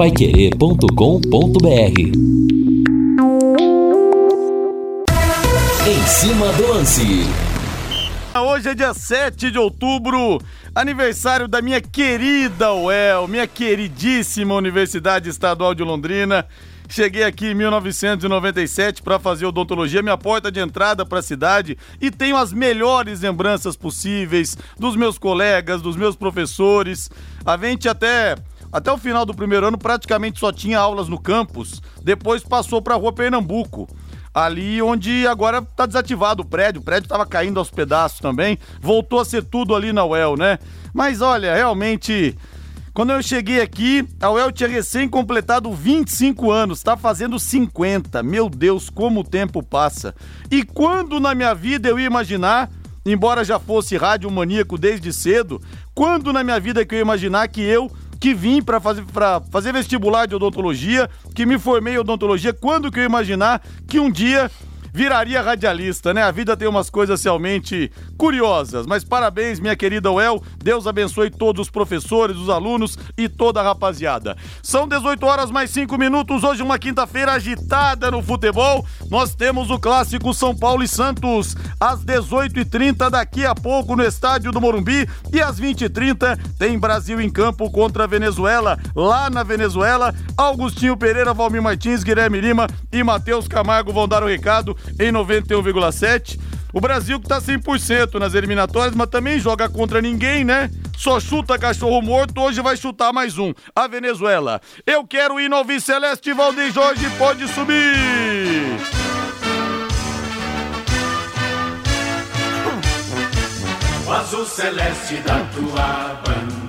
paiquerê.com.br Em cima do lance. Hoje é dia 7 de outubro, aniversário da minha querida UEL, minha queridíssima Universidade Estadual de Londrina. Cheguei aqui em 1997 para fazer odontologia, minha porta de entrada para a cidade e tenho as melhores lembranças possíveis dos meus colegas, dos meus professores. A gente até até o final do primeiro ano praticamente só tinha aulas no campus, depois passou para a Rua Pernambuco ali onde agora tá desativado o prédio, o prédio estava caindo aos pedaços também, voltou a ser tudo ali na UEL, né? Mas olha, realmente quando eu cheguei aqui, a UEL tinha recém completado 25 anos, tá fazendo 50. Meu Deus, como o tempo passa. E quando na minha vida eu ia imaginar, embora já fosse rádio maníaco desde cedo, quando na minha vida que eu ia imaginar que eu que vim para fazer, fazer vestibular de odontologia, que me formei em odontologia, quando que eu imaginar que um dia viraria radialista, né? A vida tem umas coisas realmente curiosas. Mas parabéns, minha querida Well. Deus abençoe todos os professores, os alunos e toda a rapaziada. São 18 horas mais 5 minutos. Hoje, uma quinta-feira agitada no futebol. Nós temos o clássico São Paulo e Santos às 18h30 daqui a pouco no estádio do Morumbi. E às 20h30 tem Brasil em campo contra a Venezuela. Lá na Venezuela, Augustinho Pereira, Valmir Martins, Guilherme Lima e Matheus Camargo vão dar o recado em 91,7. O Brasil que tá 100% nas eliminatórias, mas também joga contra ninguém, né? Só chuta cachorro morto, hoje vai chutar mais um. A Venezuela. Eu quero ir no Celeste, Valdir Jorge pode subir. O azul celeste da tua bandeira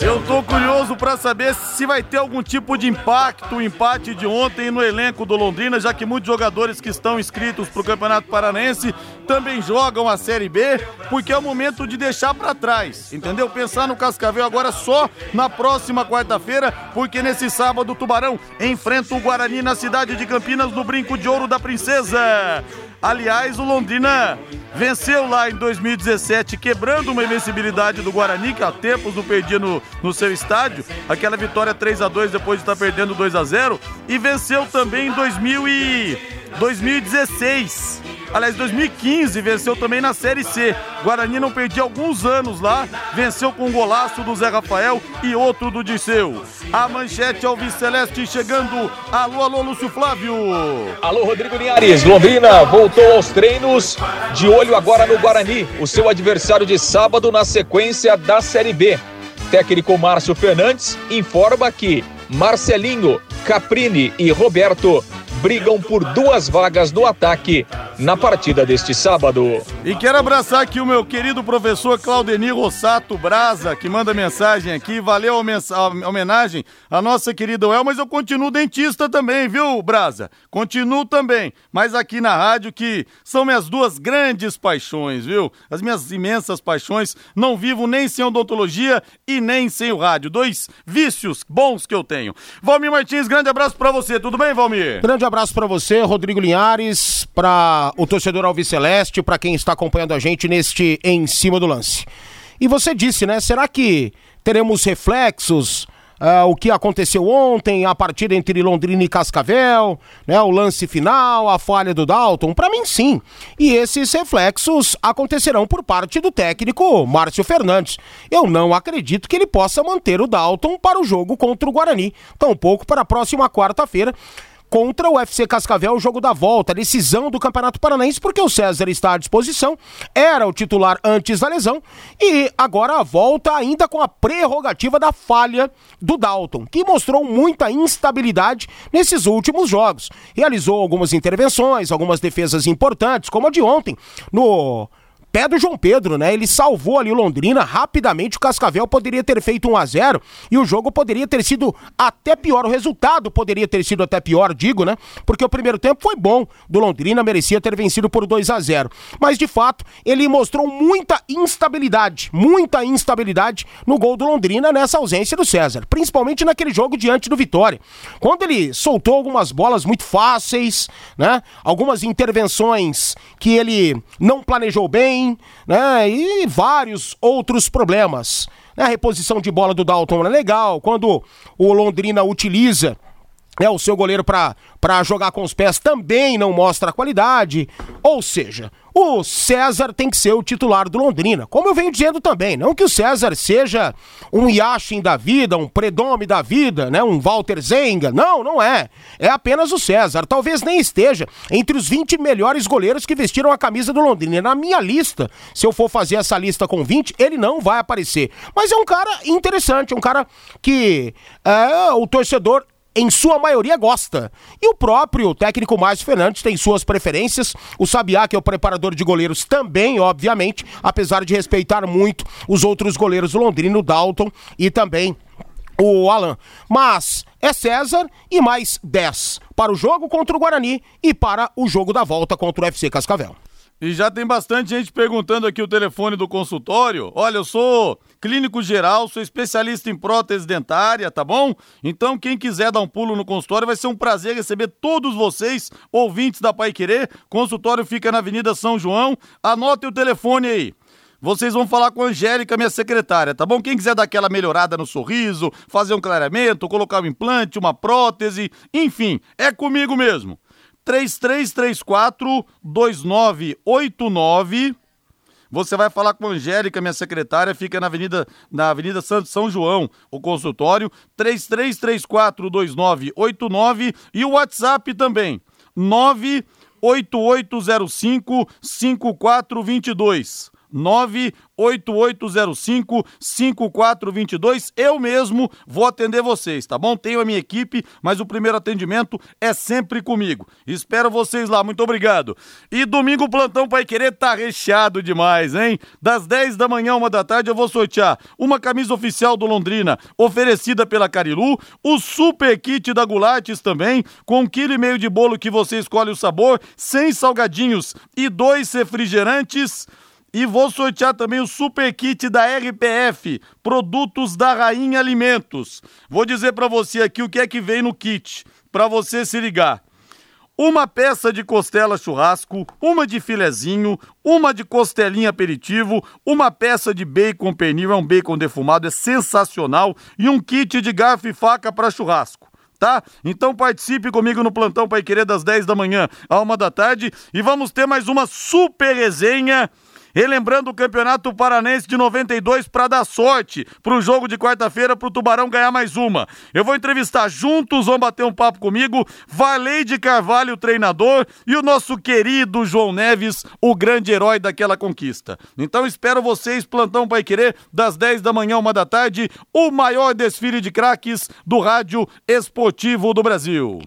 eu tô curioso para saber se vai ter algum tipo de impacto, o empate de ontem no elenco do Londrina, já que muitos jogadores que estão inscritos pro Campeonato Paranense também jogam a Série B, porque é o momento de deixar para trás, entendeu? Pensar no Cascavel agora só na próxima quarta-feira, porque nesse sábado o Tubarão enfrenta o Guarani na cidade de Campinas no Brinco de Ouro da Princesa. Aliás, o Londrina venceu lá em 2017, quebrando uma invencibilidade do Guarani, que há tempos não perdia no, no seu estádio. Aquela vitória 3 a 2 depois de estar perdendo 2 a 0 E venceu também em 2000 e 2016 Aliás, 2015 venceu também na Série C. Guarani não perdia alguns anos lá, venceu com um golaço do Zé Rafael e outro do Disseu. A manchete Alves Celeste chegando. Alô, alô, Lúcio Flávio. Alô, Rodrigo Linhares. Londrina voltou aos treinos, de olho agora no Guarani, o seu adversário de sábado na sequência da Série B. Técnico Márcio Fernandes informa que Marcelinho, Caprini e Roberto brigam por duas vagas no ataque na partida deste sábado. E quero abraçar aqui o meu querido professor Claudenir Rossato Braza, que manda mensagem aqui. Valeu a homenagem à nossa querida El, mas eu continuo dentista também, viu, Braza? Continuo também, mas aqui na rádio que são minhas duas grandes paixões, viu? As minhas imensas paixões. Não vivo nem sem odontologia e nem sem o rádio. Dois vícios bons que eu tenho. Valmir Martins, grande abraço para você. Tudo bem, Valmir? Grande abraço para você, Rodrigo Linhares, para o torcedor Alves Celeste, para quem está acompanhando a gente neste Em Cima do Lance. E você disse, né? Será que teremos reflexos Uh, o que aconteceu ontem, a partida entre Londrina e Cascavel, né, o lance final, a falha do Dalton? Para mim, sim. E esses reflexos acontecerão por parte do técnico Márcio Fernandes. Eu não acredito que ele possa manter o Dalton para o jogo contra o Guarani, tampouco para a próxima quarta-feira contra o FC Cascavel, o jogo da volta, decisão do Campeonato Paranaense, porque o César está à disposição, era o titular antes da lesão e agora a volta ainda com a prerrogativa da falha do Dalton, que mostrou muita instabilidade nesses últimos jogos. Realizou algumas intervenções, algumas defesas importantes, como a de ontem, no pé do João Pedro, né? Ele salvou ali o Londrina rapidamente. O Cascavel poderia ter feito 1 a 0 e o jogo poderia ter sido até pior. O resultado poderia ter sido até pior, digo, né? Porque o primeiro tempo foi bom do Londrina, merecia ter vencido por 2 a 0. Mas de fato, ele mostrou muita instabilidade, muita instabilidade no gol do Londrina nessa ausência do César, principalmente naquele jogo diante do Vitória. Quando ele soltou algumas bolas muito fáceis, né? Algumas intervenções que ele não planejou bem, né? E vários outros problemas. né, a reposição de bola do Dalton é legal, quando o Londrina utiliza é o seu goleiro para jogar com os pés também não mostra a qualidade. Ou seja, o César tem que ser o titular do Londrina. Como eu venho dizendo também, não que o César seja um Yashin da vida, um Predome da vida, né, um Walter Zenga. Não, não é. É apenas o César. Talvez nem esteja entre os 20 melhores goleiros que vestiram a camisa do Londrina. Na minha lista, se eu for fazer essa lista com 20, ele não vai aparecer. Mas é um cara interessante, um cara que é, o torcedor em sua maioria gosta. E o próprio técnico Márcio Fernandes tem suas preferências. O Sabiá, que é o preparador de goleiros, também, obviamente, apesar de respeitar muito os outros goleiros o Dalton e também o Alan. Mas é César e mais 10 para o jogo contra o Guarani e para o jogo da volta contra o FC Cascavel. E já tem bastante gente perguntando aqui o telefone do consultório. Olha, eu sou clínico geral, sou especialista em prótese dentária, tá bom? Então, quem quiser dar um pulo no consultório, vai ser um prazer receber todos vocês, ouvintes da Pai Querer. Consultório fica na Avenida São João. Anote o telefone aí. Vocês vão falar com a Angélica, minha secretária, tá bom? Quem quiser dar aquela melhorada no sorriso, fazer um clareamento, colocar um implante, uma prótese, enfim, é comigo mesmo. 3334 2989. Você vai falar com a Angélica, minha secretária, fica na Avenida, na Avenida Santo São João, o consultório, 3334 2989 e o WhatsApp também, 98805 5422. 98805-5422. Eu mesmo vou atender vocês, tá bom? Tenho a minha equipe, mas o primeiro atendimento é sempre comigo. Espero vocês lá, muito obrigado. E domingo o plantão Pai Querer tá recheado demais, hein? Das 10 da manhã, uma da tarde, eu vou sortear uma camisa oficial do Londrina, oferecida pela Carilu, o super kit da Gulates também, com um quilo e meio de bolo que você escolhe o sabor, sem salgadinhos e dois refrigerantes. E vou sortear também o super kit da RPF, produtos da Rainha Alimentos. Vou dizer para você aqui o que é que vem no kit, para você se ligar. Uma peça de costela churrasco, uma de filezinho, uma de costelinha aperitivo, uma peça de bacon pernil, é um bacon defumado, é sensacional, e um kit de garfo e faca para churrasco tá? Então participe comigo no plantão Pai Querer das 10 da manhã à 1 da tarde e vamos ter mais uma super resenha Relembrando o Campeonato Paranense de 92 para dar sorte para o jogo de quarta-feira para o Tubarão ganhar mais uma. Eu vou entrevistar juntos, vão bater um papo comigo, Valei Carvalho, treinador, e o nosso querido João Neves, o grande herói daquela conquista. Então espero vocês, plantão Pai Querer, das 10 da manhã, uma da tarde, o maior desfile de craques do rádio esportivo do Brasil.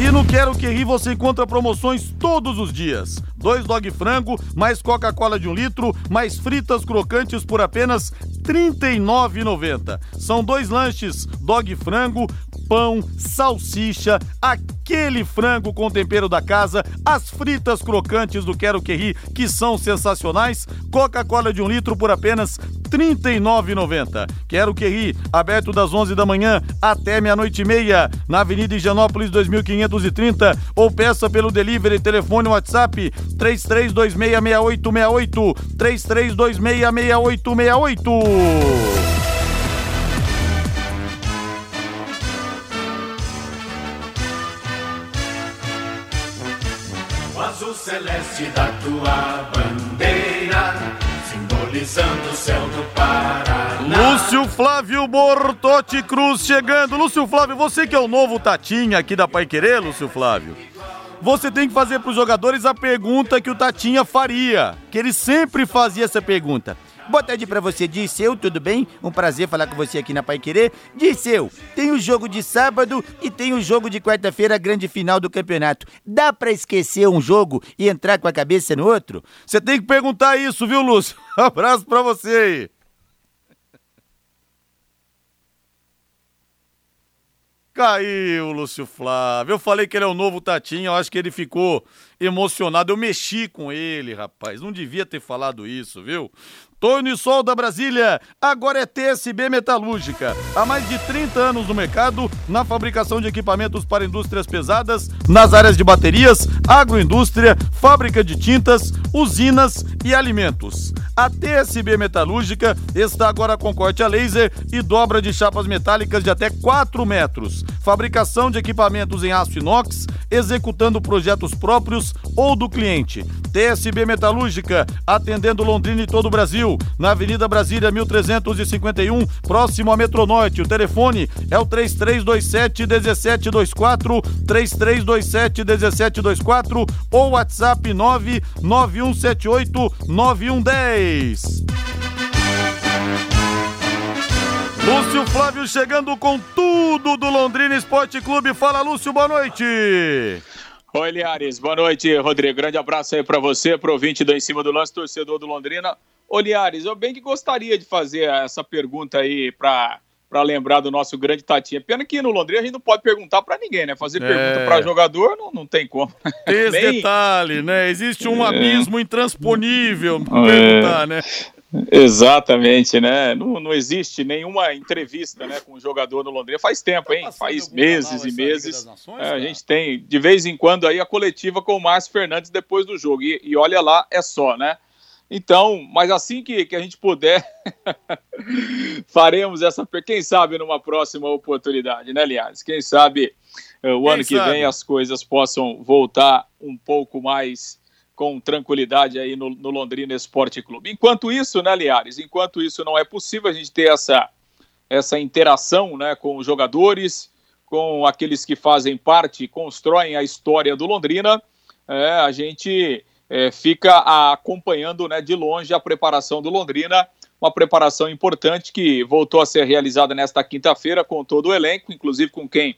E no Quero Que Ri você encontra promoções todos os dias. Dois dog frango, mais Coca-Cola de um litro, mais fritas crocantes por apenas R$ 39,90. São dois lanches, dog frango, pão, salsicha, aquele frango com tempero da casa, as fritas crocantes do Quero Que Ri, que são sensacionais, Coca-Cola de um litro por apenas R$ 39,90. Quero Que Ri, aberto das 11 da manhã até meia-noite e meia, na Avenida Higienópolis 2530, ou peça pelo delivery, telefone WhatsApp 33266868, 33266868. Celeste da tua bandeira, simbolizando o céu do Paraná. Lúcio Flávio Bortotti Cruz chegando. Lúcio Flávio, você que é o novo Tatinha aqui da Pai Querer, Lúcio Flávio. Você tem que fazer para os jogadores a pergunta que o Tatinha faria, que ele sempre fazia essa pergunta. Boa tarde pra você, Disseu, tudo bem? Um prazer falar com você aqui na Pai Querer. Disseu, tem o jogo de sábado e tem o jogo de quarta-feira, grande final do campeonato. Dá pra esquecer um jogo e entrar com a cabeça no outro? Você tem que perguntar isso, viu, Lúcio? Abraço pra você aí. Caiu, Lúcio Flávio. Eu falei que ele é o novo Tatinho, eu acho que ele ficou emocionado. Eu mexi com ele, rapaz. Não devia ter falado isso, viu? Sol da Brasília, agora é TSB Metalúrgica. Há mais de 30 anos no mercado, na fabricação de equipamentos para indústrias pesadas, nas áreas de baterias, agroindústria, fábrica de tintas, usinas e alimentos. A TSB Metalúrgica está agora com corte a laser e dobra de chapas metálicas de até 4 metros. Fabricação de equipamentos em aço inox, executando projetos próprios ou do cliente. TSB Metalúrgica, atendendo Londrina e todo o Brasil, na Avenida Brasília 1351, próximo a Metronorte. O telefone é o 3327 1724, 3327 1724 ou WhatsApp 99178 9110. Lúcio Flávio chegando com tudo do Londrina Esporte Clube. Fala, Lúcio, boa noite. Oi, Liares. Boa noite, Rodrigo. Grande abraço aí para você, pro do Em Cima do Lance, torcedor do Londrina. Ô, Liares, eu bem que gostaria de fazer essa pergunta aí para para lembrar do nosso grande Tatinha. Pena que no Londrina a gente não pode perguntar para ninguém, né? Fazer é. pergunta para jogador não, não tem como. Esse Bem... detalhe, né? Existe um é. abismo intransponível é. perguntar, né? Exatamente, né? Não, não existe nenhuma entrevista né, com o jogador no Londrina. Faz tempo, hein? Faz meses e meses. Nações, é, a gente tem, de vez em quando, aí a coletiva com o Márcio Fernandes depois do jogo. E, e olha lá, é só, né? Então, mas assim que, que a gente puder, faremos essa. Quem sabe numa próxima oportunidade, né, Aliás? Quem sabe uh, o Quem ano que sabe? vem as coisas possam voltar um pouco mais com tranquilidade aí no, no, Londrina Esporte Clube. Enquanto isso, né, Liares? Enquanto isso não é possível a gente ter essa, essa interação né, com os jogadores, com aqueles que fazem parte, constroem a história do Londrina, é, a gente é, fica acompanhando né, de longe a preparação do Londrina, uma preparação importante que voltou a ser realizada nesta quinta-feira com todo o elenco, inclusive com quem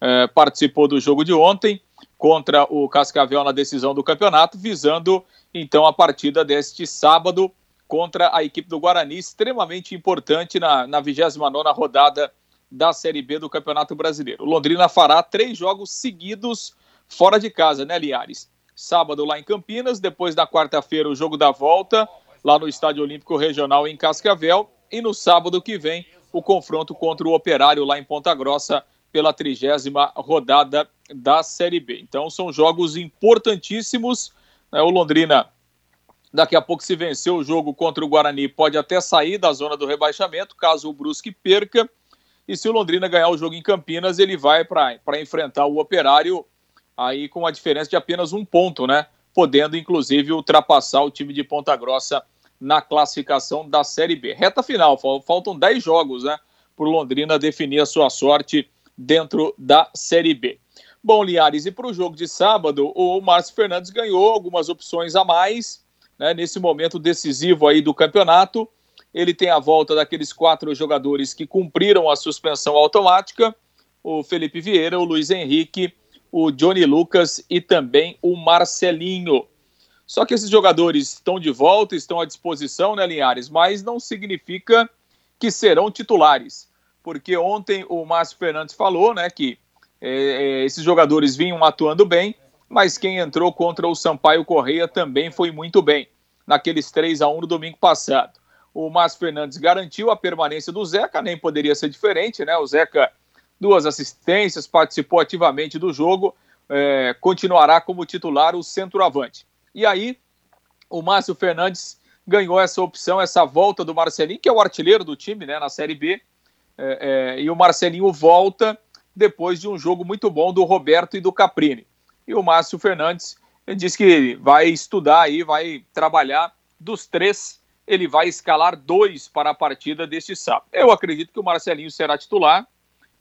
é, participou do jogo de ontem contra o Cascavel na decisão do campeonato, visando então a partida deste sábado contra a equipe do Guarani, extremamente importante na, na 29 rodada da Série B do Campeonato Brasileiro. O Londrina fará três jogos seguidos fora de casa, né, Liares? Sábado lá em Campinas, depois na quarta-feira o jogo da volta lá no Estádio Olímpico Regional em Cascavel e no sábado que vem o confronto contra o Operário lá em Ponta Grossa pela trigésima rodada da Série B. Então são jogos importantíssimos. Né? O Londrina, daqui a pouco, se vencer o jogo contra o Guarani, pode até sair da zona do rebaixamento, caso o Brusque perca. E se o Londrina ganhar o jogo em Campinas, ele vai para enfrentar o Operário aí com a diferença de apenas um ponto, né? Podendo, inclusive, ultrapassar o time de Ponta Grossa na classificação da Série B. Reta final, faltam 10 jogos, né? Para Londrina definir a sua sorte dentro da Série B. Bom, Liares, e para o jogo de sábado, o Márcio Fernandes ganhou algumas opções a mais, né, nesse momento decisivo aí do campeonato. Ele tem a volta daqueles quatro jogadores que cumpriram a suspensão automática: o Felipe Vieira, o Luiz Henrique, o Johnny Lucas e também o Marcelinho. Só que esses jogadores estão de volta, estão à disposição, né, Linhares? Mas não significa que serão titulares porque ontem o Márcio Fernandes falou né, que é, é, esses jogadores vinham atuando bem, mas quem entrou contra o Sampaio Correia também foi muito bem, naqueles 3 a 1 no domingo passado. O Márcio Fernandes garantiu a permanência do Zeca, nem poderia ser diferente, né? O Zeca, duas assistências, participou ativamente do jogo, é, continuará como titular o centroavante. E aí, o Márcio Fernandes ganhou essa opção, essa volta do Marcelinho, que é o artilheiro do time né, na Série B, é, é, e o Marcelinho volta depois de um jogo muito bom do Roberto e do Caprini. E o Márcio Fernandes disse que vai estudar aí, vai trabalhar dos três, ele vai escalar dois para a partida deste sábado. Eu acredito que o Marcelinho será titular,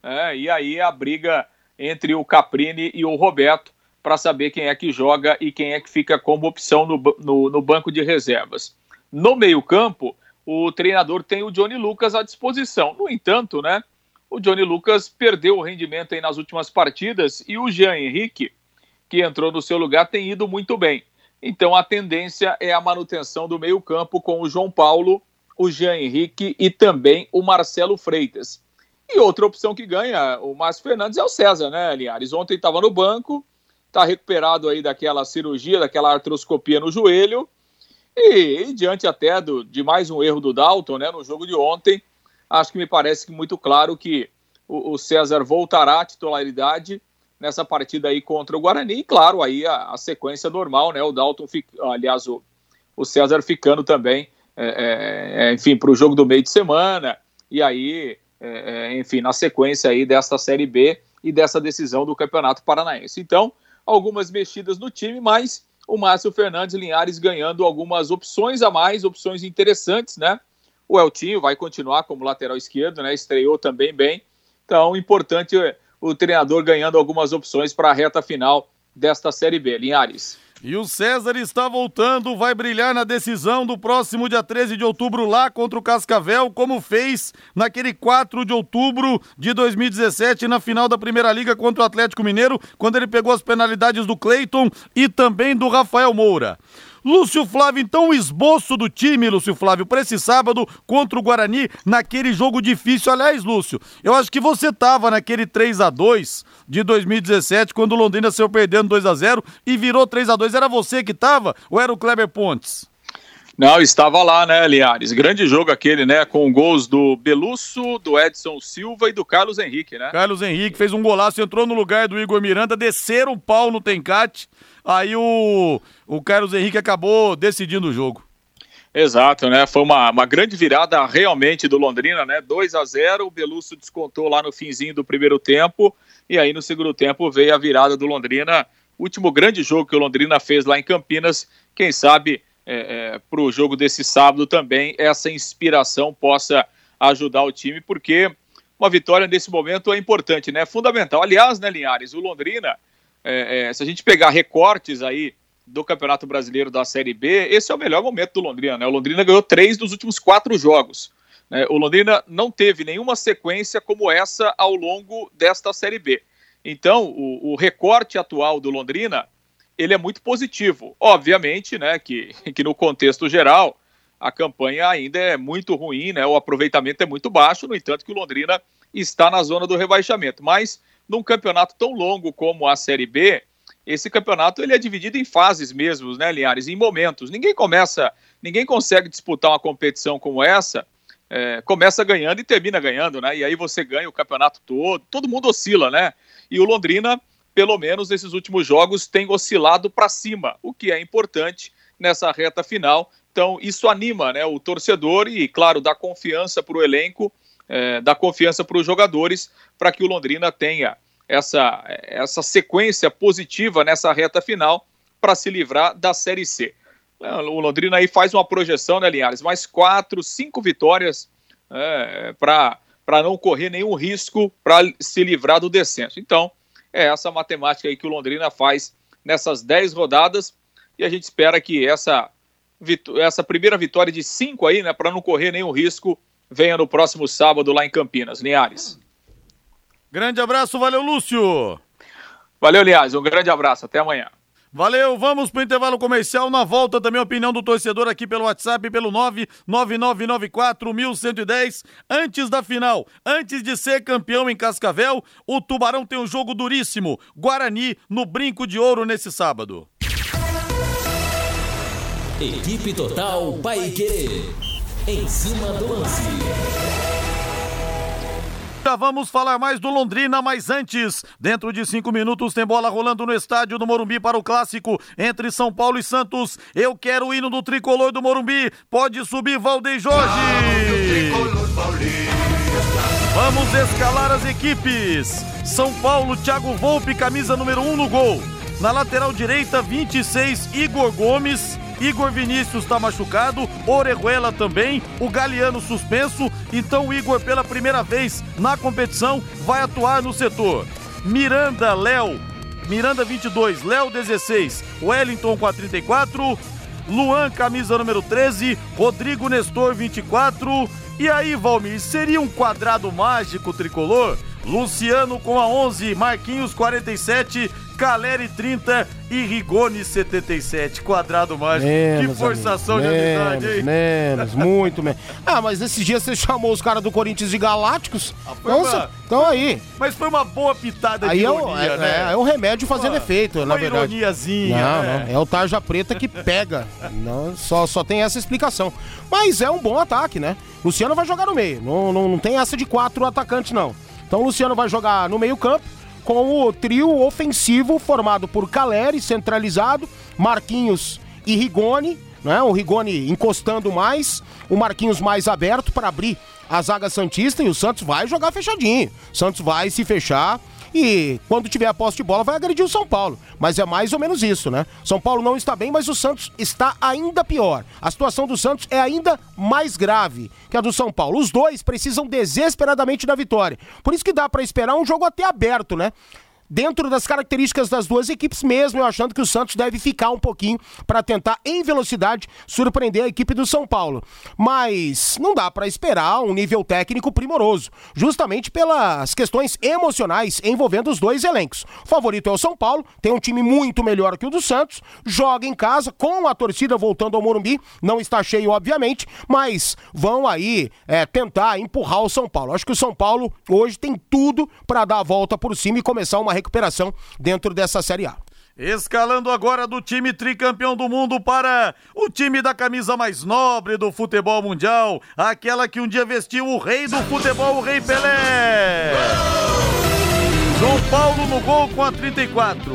é, e aí a briga entre o Caprini e o Roberto para saber quem é que joga e quem é que fica como opção no, no, no banco de reservas. No meio-campo, o treinador tem o Johnny Lucas à disposição. No entanto, né, o Johnny Lucas perdeu o rendimento aí nas últimas partidas e o Jean Henrique, que entrou no seu lugar, tem ido muito bem. Então a tendência é a manutenção do meio-campo com o João Paulo, o Jean Henrique e também o Marcelo Freitas. E outra opção que ganha o Márcio Fernandes é o César, né, Linhares? Ontem estava no banco, está recuperado aí daquela cirurgia, daquela artroscopia no joelho. E, e diante até do, de mais um erro do Dalton, né, no jogo de ontem, acho que me parece muito claro que o, o César voltará à titularidade nessa partida aí contra o Guarani, e claro, aí a, a sequência normal, né, o Dalton, fica, aliás, o, o César ficando também, é, é, enfim, para o jogo do meio de semana, e aí, é, é, enfim, na sequência aí desta Série B e dessa decisão do Campeonato Paranaense. Então, algumas mexidas no time, mas o Márcio Fernandes Linhares ganhando algumas opções a mais, opções interessantes, né? O Eltinho vai continuar como lateral esquerdo, né? Estreou também bem. Então, importante o treinador ganhando algumas opções para a reta final desta Série B. Linhares. E o César está voltando, vai brilhar na decisão do próximo dia 13 de outubro lá contra o Cascavel, como fez naquele 4 de outubro de 2017 na final da Primeira Liga contra o Atlético Mineiro, quando ele pegou as penalidades do Cleiton e também do Rafael Moura. Lúcio Flávio, então o esboço do time, Lúcio Flávio, para esse sábado contra o Guarani, naquele jogo difícil. Aliás, Lúcio, eu acho que você tava naquele 3 a 2 de 2017, quando o Londrina saiu perdendo 2 a 0 e virou 3 a 2 Era você que tava ou era o Kleber Pontes? Não, estava lá, né, Liares? Grande jogo aquele, né? Com gols do Belusso, do Edson Silva e do Carlos Henrique, né? Carlos Henrique fez um golaço, entrou no lugar do Igor Miranda, desceram o pau no Tencate Aí o, o Carlos Henrique acabou decidindo o jogo. Exato, né? Foi uma, uma grande virada realmente do Londrina, né? 2 a 0 o Belusso descontou lá no finzinho do primeiro tempo, e aí no segundo tempo veio a virada do Londrina. Último grande jogo que o Londrina fez lá em Campinas. Quem sabe é, é, para o jogo desse sábado também essa inspiração possa ajudar o time, porque uma vitória nesse momento é importante, né? É fundamental. Aliás, né, Linhares, o Londrina é, é, se a gente pegar recortes aí do Campeonato Brasileiro da Série B, esse é o melhor momento do Londrina. Né? O Londrina ganhou três dos últimos quatro jogos. Né? O Londrina não teve nenhuma sequência como essa ao longo desta Série B. Então, o, o recorte atual do Londrina, ele é muito positivo. Obviamente, né, que, que no contexto geral, a campanha ainda é muito ruim, né, o aproveitamento é muito baixo, no entanto que o Londrina está na zona do rebaixamento. Mas num campeonato tão longo como a Série B, esse campeonato ele é dividido em fases mesmo, né, Linhares? Em momentos. Ninguém começa, ninguém consegue disputar uma competição como essa, é, começa ganhando e termina ganhando, né? E aí você ganha o campeonato todo, todo mundo oscila, né? E o Londrina, pelo menos nesses últimos jogos, tem oscilado para cima, o que é importante nessa reta final. Então, isso anima né, o torcedor e, claro, dá confiança para o elenco é, dar confiança para os jogadores para que o Londrina tenha essa, essa sequência positiva nessa reta final para se livrar da Série C. É, o Londrina aí faz uma projeção, né, Linhares? Mais quatro, cinco vitórias é, para não correr nenhum risco para se livrar do descenso. Então, é essa matemática aí que o Londrina faz nessas dez rodadas e a gente espera que essa, essa primeira vitória de cinco aí, né, para não correr nenhum risco, venha no próximo sábado lá em Campinas. Linhares. Grande abraço, valeu, Lúcio. Valeu, Linhares, um grande abraço, até amanhã. Valeu, vamos pro intervalo comercial. Na volta também a opinião do torcedor aqui pelo WhatsApp, pelo 999941110. Antes da final, antes de ser campeão em Cascavel, o Tubarão tem um jogo duríssimo. Guarani no Brinco de Ouro nesse sábado. Equipe Total Paique. Em cima do lance. Já vamos falar mais do Londrina, mas antes, dentro de cinco minutos, tem bola rolando no estádio do Morumbi para o clássico entre São Paulo e Santos. Eu quero o hino do tricolor do Morumbi. Pode subir, Valdeir Jorge. Vamos escalar as equipes. São Paulo, Thiago Volpe, camisa número 1 um no gol. Na lateral direita, 26, Igor Gomes. Igor Vinícius está machucado, Orejuela também, o Galeano suspenso, então o Igor pela primeira vez na competição vai atuar no setor. Miranda, Léo, Miranda 22, Léo 16, Wellington com a 34, Luan camisa número 13, Rodrigo Nestor 24. E aí, Valmir, seria um quadrado mágico tricolor? Luciano com a 11, Marquinhos 47, Caleri 30 e Rigoni 77. Quadrado mágico. Menos, que forçação amigo, de menos, amizade, hein? Menos, muito menos. Ah, mas esses dias você chamou os caras do Corinthians de Galácticos. foi Então, então aí. Mas foi uma boa pitada Aí de é, ironia, é, né? é, é o remédio fazendo Uma- efeito, na uma verdade. ironiazinha, Não, né? não. É o tarja preta que pega. Não, só, só tem essa explicação. Mas é um bom ataque, né? Luciano vai jogar no meio. Não, não, não tem essa de quatro atacantes, não. Então o Luciano vai jogar no meio-campo com o trio ofensivo formado por Caleri, centralizado, Marquinhos e Rigoni, né? O Rigoni encostando mais, o Marquinhos mais aberto para abrir a zaga Santista e o Santos vai jogar fechadinho. Santos vai se fechar e quando tiver a posse de bola vai agredir o São Paulo. Mas é mais ou menos isso, né? São Paulo não está bem, mas o Santos está ainda pior. A situação do Santos é ainda mais grave que a do São Paulo. Os dois precisam desesperadamente da vitória. Por isso que dá para esperar um jogo até aberto, né? Dentro das características das duas equipes, mesmo eu achando que o Santos deve ficar um pouquinho para tentar, em velocidade, surpreender a equipe do São Paulo. Mas não dá para esperar um nível técnico primoroso, justamente pelas questões emocionais envolvendo os dois elencos. O favorito é o São Paulo, tem um time muito melhor que o do Santos, joga em casa, com a torcida voltando ao Morumbi, não está cheio, obviamente, mas vão aí é, tentar empurrar o São Paulo. Acho que o São Paulo hoje tem tudo para dar a volta por cima e começar uma recuperação dentro dessa Série A. Escalando agora do time tricampeão do mundo para o time da camisa mais nobre do futebol mundial, aquela que um dia vestiu o rei do futebol, o Rei Pelé. João Paulo no gol com a 34.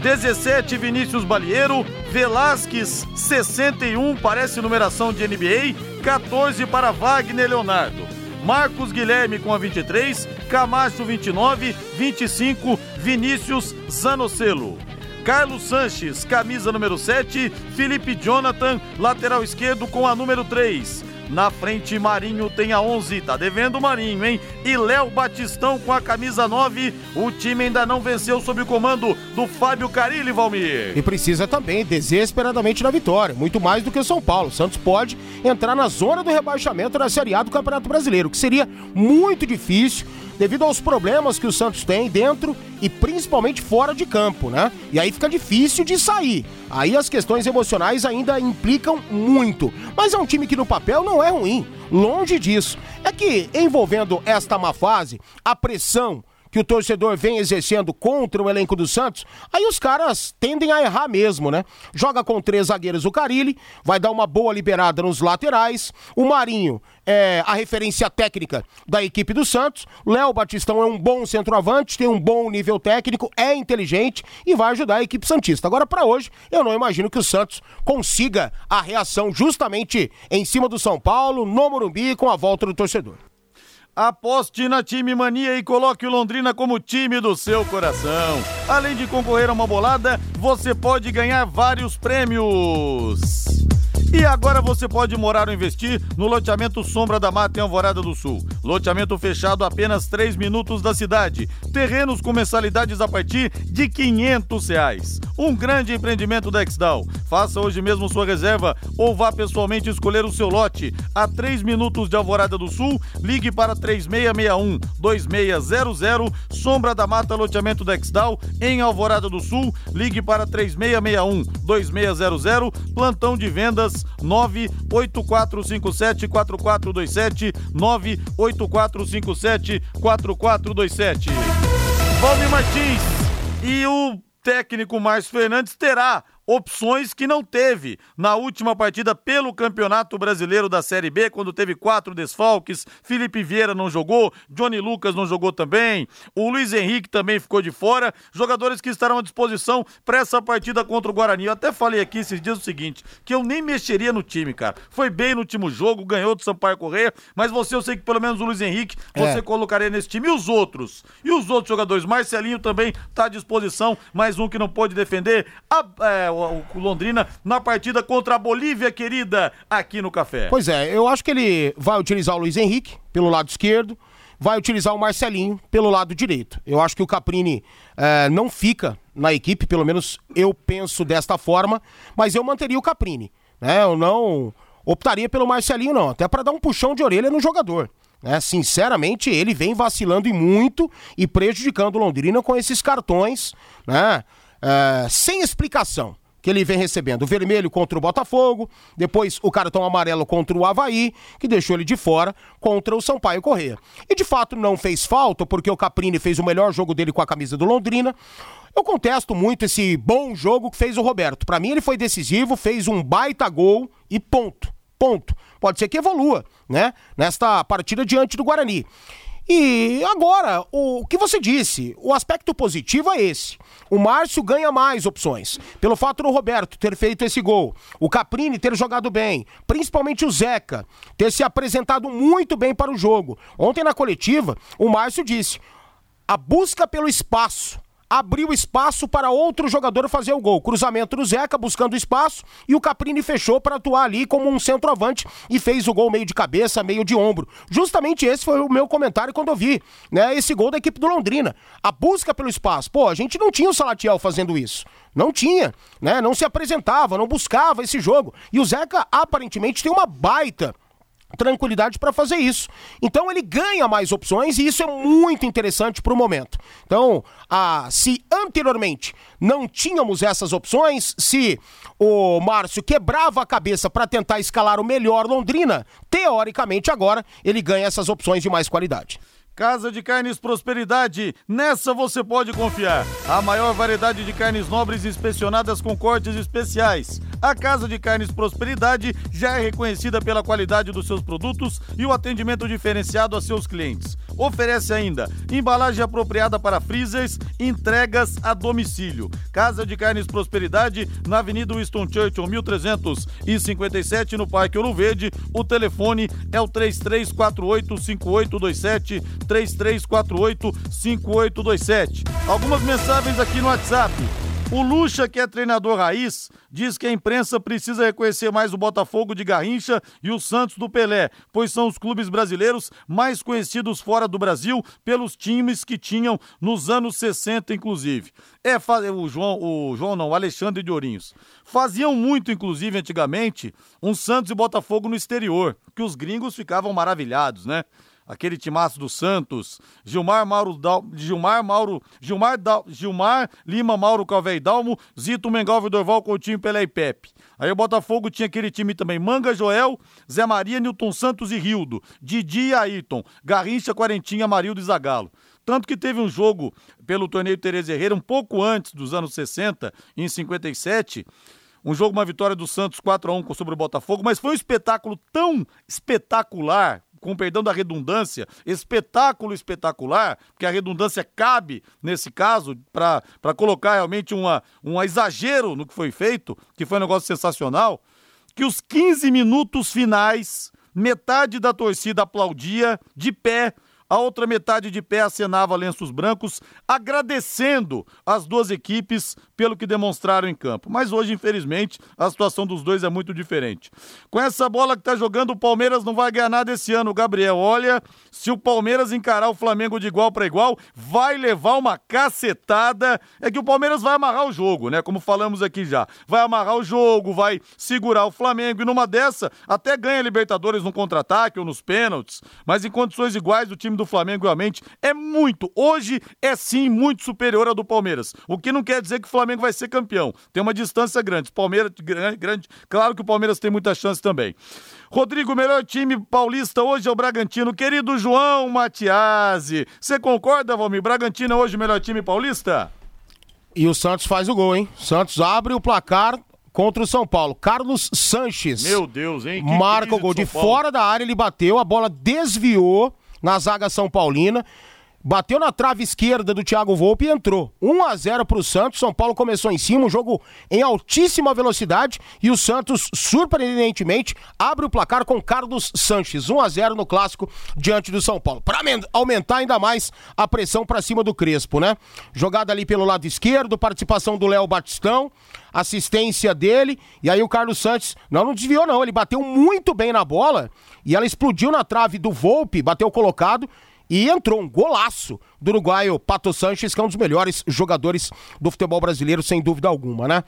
17 Vinícius Balieiro, Velasquez 61, parece numeração de NBA, 14 para Wagner Leonardo. Marcos Guilherme com a 23, Camacho 29, 25 Vinícius Zanocelo. Carlos Sanches, camisa número 7, Felipe Jonathan, lateral esquerdo com a número 3. Na frente, Marinho tem a 11, tá devendo o Marinho, hein? E Léo Batistão com a camisa 9. O time ainda não venceu sob o comando do Fábio Carilli, Valmir. E precisa também, desesperadamente, da vitória. Muito mais do que o São Paulo. Santos pode entrar na zona do rebaixamento da Série A do Campeonato Brasileiro, que seria muito difícil devido aos problemas que o Santos tem dentro e principalmente fora de campo, né? E aí fica difícil de sair. Aí as questões emocionais ainda implicam muito. Mas é um time que no papel não é ruim. Longe disso. É que envolvendo esta má fase, a pressão que o torcedor vem exercendo contra o elenco do Santos, aí os caras tendem a errar mesmo, né? Joga com três zagueiros o Carilli, vai dar uma boa liberada nos laterais. O Marinho é a referência técnica da equipe do Santos. Léo Batistão é um bom centroavante, tem um bom nível técnico, é inteligente e vai ajudar a equipe Santista. Agora, para hoje, eu não imagino que o Santos consiga a reação justamente em cima do São Paulo, no Morumbi, com a volta do torcedor. Aposte na Time Mania e coloque o Londrina como time do seu coração. Além de concorrer a uma bolada, você pode ganhar vários prêmios. E agora você pode morar ou investir no loteamento Sombra da Mata em Alvorada do Sul. Loteamento fechado a apenas 3 minutos da cidade. Terrenos com mensalidades a partir de 500 reais. Um grande empreendimento da Exdal. Faça hoje mesmo sua reserva ou vá pessoalmente escolher o seu lote. A 3 minutos de Alvorada do Sul, ligue para 3661 2600 Sombra da Mata Loteamento da Exdal em Alvorada do Sul. Ligue para 3661 2600 Plantão de vendas 98457-4427, 98457-4427. Valmir Martins e o técnico Márcio Fernandes terá opções que não teve na última partida pelo Campeonato Brasileiro da Série B, quando teve quatro desfalques. Felipe Vieira não jogou, Johnny Lucas não jogou também, o Luiz Henrique também ficou de fora. Jogadores que estarão à disposição para essa partida contra o Guarani. Eu até falei aqui esses dias o seguinte: que eu nem mexeria no time, cara. Foi bem no último jogo, ganhou do Sampaio Correia, mas você, eu sei que pelo menos o Luiz Henrique você É. colocaria nesse time. E os outros? E os outros jogadores? Marcelinho também está à disposição, mais um que não pôde defender. A- é, o, Londrina na partida contra a Bolívia, querida, aqui no Café. Pois é, eu acho que ele vai utilizar o Luiz Henrique pelo lado esquerdo, vai utilizar o Marcelinho pelo lado direito. Eu acho que o Caprini eh, não fica na equipe, pelo menos eu penso desta forma, mas eu manteria o Caprini. Né? Eu não optaria pelo Marcelinho, não, até para dar um puxão de orelha no jogador. né? sinceramente, ele vem vacilando e muito e prejudicando o Londrina com esses cartões, né? é, sem explicação que ele vem recebendo. O vermelho contra o Botafogo, depois o cartão amarelo contra o Havaí, que deixou ele de fora contra o Sampaio Correia. E de fato não fez falta, porque o Caprini fez o melhor jogo dele com a camisa do Londrina. Eu contesto muito esse bom jogo que fez o Roberto. Para mim ele foi decisivo, fez um baita gol e ponto. Ponto. Pode ser que evolua, né? Nesta partida diante do Guarani. E agora, o que você disse, o aspecto positivo é esse. O Márcio ganha mais opções. Pelo fato do Roberto ter feito esse gol, o Caprini ter jogado bem, principalmente o Zeca ter se apresentado muito bem para o jogo. Ontem na coletiva, o Márcio disse: a busca pelo espaço abriu espaço para outro jogador fazer o gol. Cruzamento do Zeca buscando espaço e o Caprini fechou para atuar ali como um centroavante e fez o gol meio de cabeça, meio de ombro. Justamente esse foi o meu comentário quando eu vi, né, esse gol da equipe do Londrina. A busca pelo espaço. Pô, a gente não tinha o Salatiel fazendo isso. Não tinha, né? Não se apresentava, não buscava esse jogo. E o Zeca aparentemente tem uma baita tranquilidade para fazer isso. Então ele ganha mais opções e isso é muito interessante para o momento. Então, a, se anteriormente não tínhamos essas opções, se o Márcio quebrava a cabeça para tentar escalar o melhor Londrina, teoricamente agora ele ganha essas opções de mais qualidade. Casa de Carnes Prosperidade, nessa você pode confiar. A maior variedade de carnes nobres inspecionadas com cortes especiais. A Casa de Carnes Prosperidade já é reconhecida pela qualidade dos seus produtos e o atendimento diferenciado a seus clientes. Oferece ainda embalagem apropriada para freezers, entregas a domicílio. Casa de Carnes Prosperidade, na Avenida Winston Churchill, 1357, no Parque Ouro Verde. O telefone é o 3348 5827 3348-5827. Algumas mensagens aqui no WhatsApp. O Lucha, que é treinador raiz, diz que a imprensa precisa reconhecer mais o Botafogo de Garrincha e o Santos do Pelé, pois são os clubes brasileiros mais conhecidos fora do Brasil pelos times que tinham nos anos 60, inclusive. É, o João, o João não, o Alexandre de Ourinhos. Faziam muito, inclusive, antigamente, um Santos e Botafogo no exterior, que os gringos ficavam maravilhados, né? Aquele timaço do Santos, Gilmar Mauro, Dal, Gilmar Mauro, Gilmar, Dal, Gilmar Lima Mauro Calvei Dalmo, Zito Mengal, Dorval Coutinho, Pelé e Pepe. Aí o Botafogo tinha aquele time também, Manga Joel, Zé Maria, Nilton Santos e Rildo, Didi e Ayrton, Garrincha, Quarentinha, Marildo e Zagalo. Tanto que teve um jogo pelo torneio Tereza Herrera um pouco antes dos anos 60, em 57, um jogo, uma vitória do Santos 4 a 1 sobre o Botafogo, mas foi um espetáculo tão espetacular, com perdão da redundância, espetáculo espetacular, porque a redundância cabe nesse caso para colocar realmente uma, um exagero no que foi feito, que foi um negócio sensacional, que os 15 minutos finais, metade da torcida aplaudia de pé a outra metade de pé acenava lenços brancos, agradecendo as duas equipes pelo que demonstraram em campo. Mas hoje, infelizmente, a situação dos dois é muito diferente. Com essa bola que está jogando, o Palmeiras não vai ganhar nada esse ano, Gabriel. Olha, se o Palmeiras encarar o Flamengo de igual para igual, vai levar uma cacetada. É que o Palmeiras vai amarrar o jogo, né? Como falamos aqui já. Vai amarrar o jogo, vai segurar o Flamengo e numa dessa até ganha Libertadores no contra-ataque ou nos pênaltis. Mas em condições iguais, o time do Flamengo realmente é muito, hoje é sim muito superior ao do Palmeiras. O que não quer dizer que o Flamengo vai ser campeão. Tem uma distância grande. Palmeiras grande, claro que o Palmeiras tem muita chance também. Rodrigo, melhor time paulista hoje é o Bragantino. Querido João Matiasi, você concorda, Valmir? Bragantino é hoje o melhor time paulista? E o Santos faz o gol, hein? Santos abre o placar contra o São Paulo. Carlos Sanches. Meu Deus, hein? Que marca o gol de, de fora da área, ele bateu, a bola desviou na zaga São Paulina. Bateu na trave esquerda do Thiago Volpe e entrou. 1 a 0 para o Santos. São Paulo começou em cima, um jogo em altíssima velocidade e o Santos, surpreendentemente, abre o placar com Carlos Sanches. 1 a 0 no clássico diante do São Paulo. Para aumentar ainda mais a pressão para cima do Crespo, né? Jogada ali pelo lado esquerdo, participação do Léo Batistão, assistência dele e aí o Carlos Sanches, não, não desviou não, ele bateu muito bem na bola e ela explodiu na trave do Volpe, bateu colocado e entrou um golaço do uruguaio Pato Sanches, que é um dos melhores jogadores do futebol brasileiro, sem dúvida alguma, né?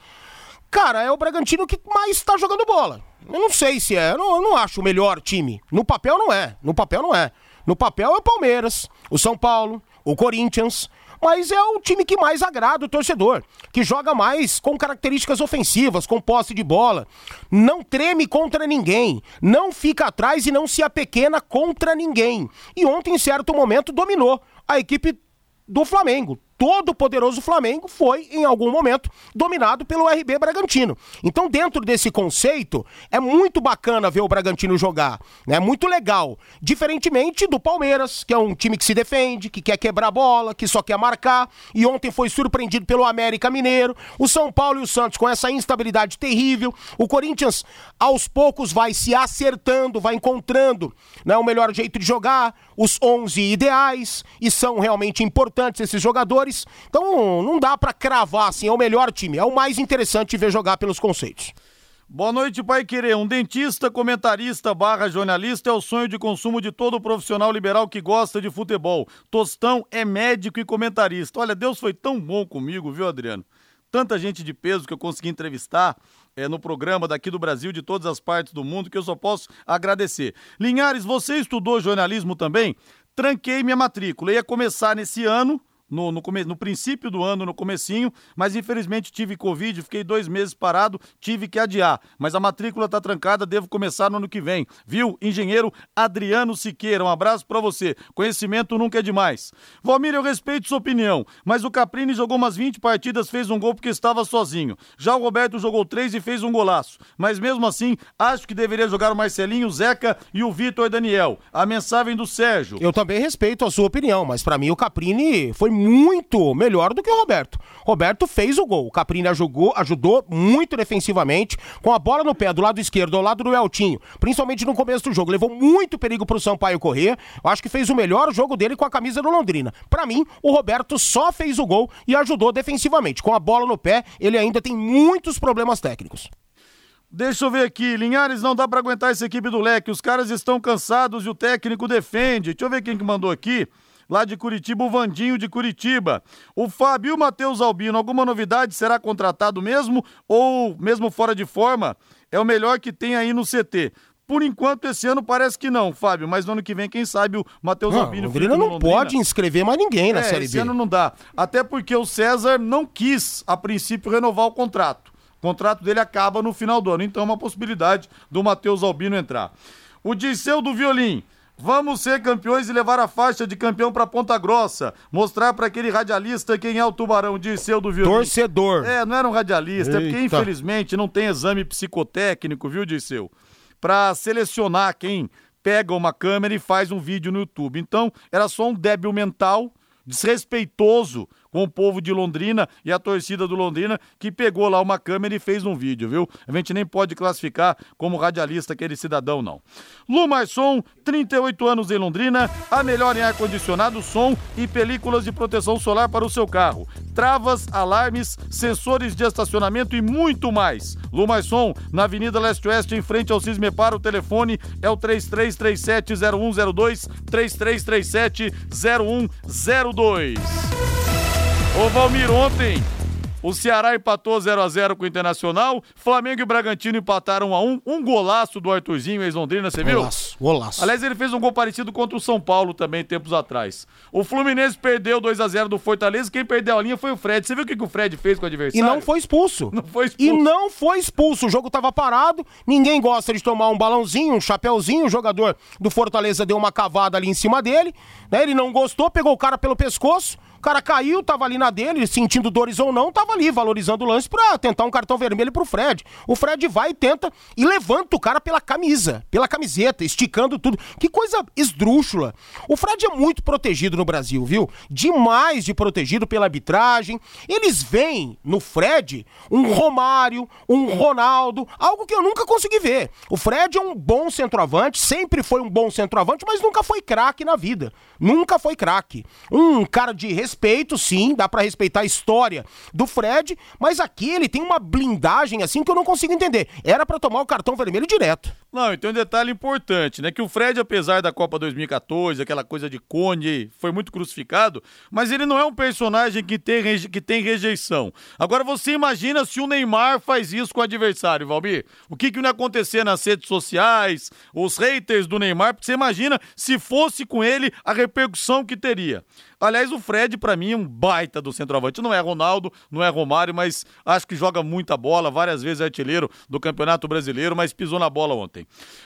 Cara, é o Bragantino que mais tá jogando bola. Eu não sei se é, eu não, eu não acho o melhor time. No papel não é, no papel não é. No papel é o Palmeiras, o São Paulo, o Corinthians, mas é o time que mais agrada o torcedor, que joga mais com características ofensivas, com posse de bola, não treme contra ninguém, não fica atrás e não se apequena contra ninguém. E ontem, em certo momento, dominou a equipe do Flamengo todo poderoso Flamengo foi, em algum momento, dominado pelo RB Bragantino. Então, dentro desse conceito, é muito bacana ver o Bragantino jogar. É né? muito legal. Diferentemente do Palmeiras, que é um time que se defende, que quer quebrar a bola, que só quer marcar. E ontem foi surpreendido pelo América Mineiro. O São Paulo e o Santos com essa instabilidade terrível. O Corinthians, aos poucos, vai se acertando, vai encontrando né, o melhor jeito de jogar, os 11 ideais. E são realmente importantes esses jogadores Então não dá para cravar assim, é o melhor time, é o mais interessante de ver jogar pelos conceitos. Boa noite, Pai Querer. Um dentista, comentarista barra jornalista é o sonho de consumo de todo profissional liberal que gosta de futebol. Tostão é médico e comentarista. Olha, Deus foi tão bom comigo, viu, Adriano? Tanta gente de peso que eu consegui entrevistar é, no programa daqui do Brasil, de todas as partes do mundo, que eu só posso agradecer. Linhares, você estudou jornalismo também? Tranquei minha matrícula. Ia começar nesse ano, no, no, come, no princípio do ano, no comecinho, mas infelizmente tive Covid, fiquei dois meses parado, tive que adiar. Mas a matrícula tá trancada, devo começar no ano que vem. Viu? Engenheiro Adriano Siqueira, um abraço para você. Conhecimento nunca é demais. Valmir, eu respeito sua opinião, mas o Caprini jogou umas 20 partidas, fez um gol porque estava sozinho. Já o Roberto jogou três e fez um golaço. Mas mesmo assim, acho que deveria jogar o Marcelinho, o Zeca e o Vitor Daniel. A mensagem do Sérgio. Eu também respeito a sua opinião, mas para mim o Caprini foi muito melhor do que o Roberto. Roberto fez o gol. O Caprini ajudou, ajudou muito defensivamente, com a bola no pé do lado esquerdo, ao lado do Eltinho, principalmente no começo do jogo. Levou muito perigo pro Sampaio correr. Eu acho que fez o melhor jogo dele com a camisa do Londrina. Para mim, o Roberto só fez o gol e ajudou defensivamente. Com a bola no pé, ele ainda tem muitos problemas técnicos. Deixa eu ver aqui, Linhares, não dá para aguentar essa equipe do Leque. Os caras estão cansados e o técnico defende. Deixa eu ver quem que mandou aqui lá de Curitiba, o Vandinho de Curitiba. O Fábio Matheus Albino, alguma novidade? Será contratado mesmo ou mesmo fora de forma? É o melhor que tem aí no CT. Por enquanto, esse ano parece que não, Fábio, mas no ano que vem, quem sabe o Matheus Albino. O Londrina não pode inscrever mais ninguém na é, Série B. Esse ano não dá. Até porque o César não quis, a princípio, renovar o contrato. O contrato dele acaba no final do ano, então é uma possibilidade do Matheus Albino entrar. O Disseu do Violim. Vamos ser campeões e levar a faixa de campeão para Ponta Grossa. Mostrar para aquele radialista quem é o tubarão, Dirceu do Violino. Torcedor. É, não era um radialista, Eita. é porque infelizmente não tem exame psicotécnico, viu, Dirceu? Para selecionar quem pega uma câmera e faz um vídeo no YouTube. Então, era só um débil mental, desrespeitoso com o povo de Londrina e a torcida do Londrina que pegou lá uma câmera e fez um vídeo, viu? A gente nem pode classificar como radialista aquele cidadão, não. Lumarson, 38 anos em Londrina, a melhor em ar-condicionado, som e películas de proteção solar para o seu carro. Travas, alarmes, sensores de estacionamento e muito mais. Lumarson, na Avenida Leste-Oeste, em frente ao Cismepar, o telefone é o 3337-0102, 3337-0102. Ô Valmir, ontem o Ceará empatou 0 a 0 com o Internacional. Flamengo e Bragantino empataram 1 a 1 Um golaço do Arthurzinho, ex-Londrina, você viu? Golaço, golaço. Aliás, ele fez um gol parecido contra o São Paulo também, tempos atrás. O Fluminense perdeu 2 a 0 do Fortaleza. Quem perdeu a linha foi o Fred. Você viu o que, que o Fred fez com o adversário? E não foi expulso. Não foi expulso. E não foi expulso. O jogo tava parado. Ninguém gosta de tomar um balãozinho, um chapéuzinho. O jogador do Fortaleza deu uma cavada ali em cima dele. Né? Ele não gostou, pegou o cara pelo pescoço. O cara caiu, tava ali na dele, sentindo dores ou não, tava ali valorizando o lance pra tentar um cartão vermelho pro Fred. O Fred vai e tenta e levanta o cara pela camisa, pela camiseta, esticando tudo. Que coisa esdrúxula. O Fred é muito protegido no Brasil, viu? Demais de protegido pela arbitragem. Eles veem no Fred um Romário, um Ronaldo, algo que eu nunca consegui ver. O Fred é um bom centroavante, sempre foi um bom centroavante, mas nunca foi craque na vida. Nunca foi craque. Um cara de respeito, sim, dá para respeitar a história do Fred, mas aqui ele tem uma blindagem assim que eu não consigo entender. Era para tomar o cartão vermelho direto. Não, e tem um detalhe importante, né? Que o Fred, apesar da Copa 2014, aquela coisa de Conde, foi muito crucificado, mas ele não é um personagem que tem, que tem rejeição. Agora você imagina se o Neymar faz isso com o adversário, Valmir. O que, que não ia acontecer nas redes sociais, os haters do Neymar, porque você imagina se fosse com ele a repercussão que teria. Aliás, o Fred, para mim, é um baita do centroavante. Não é Ronaldo, não é Romário, mas acho que joga muita bola, várias vezes é artilheiro do Campeonato Brasileiro, mas pisou na bola ontem.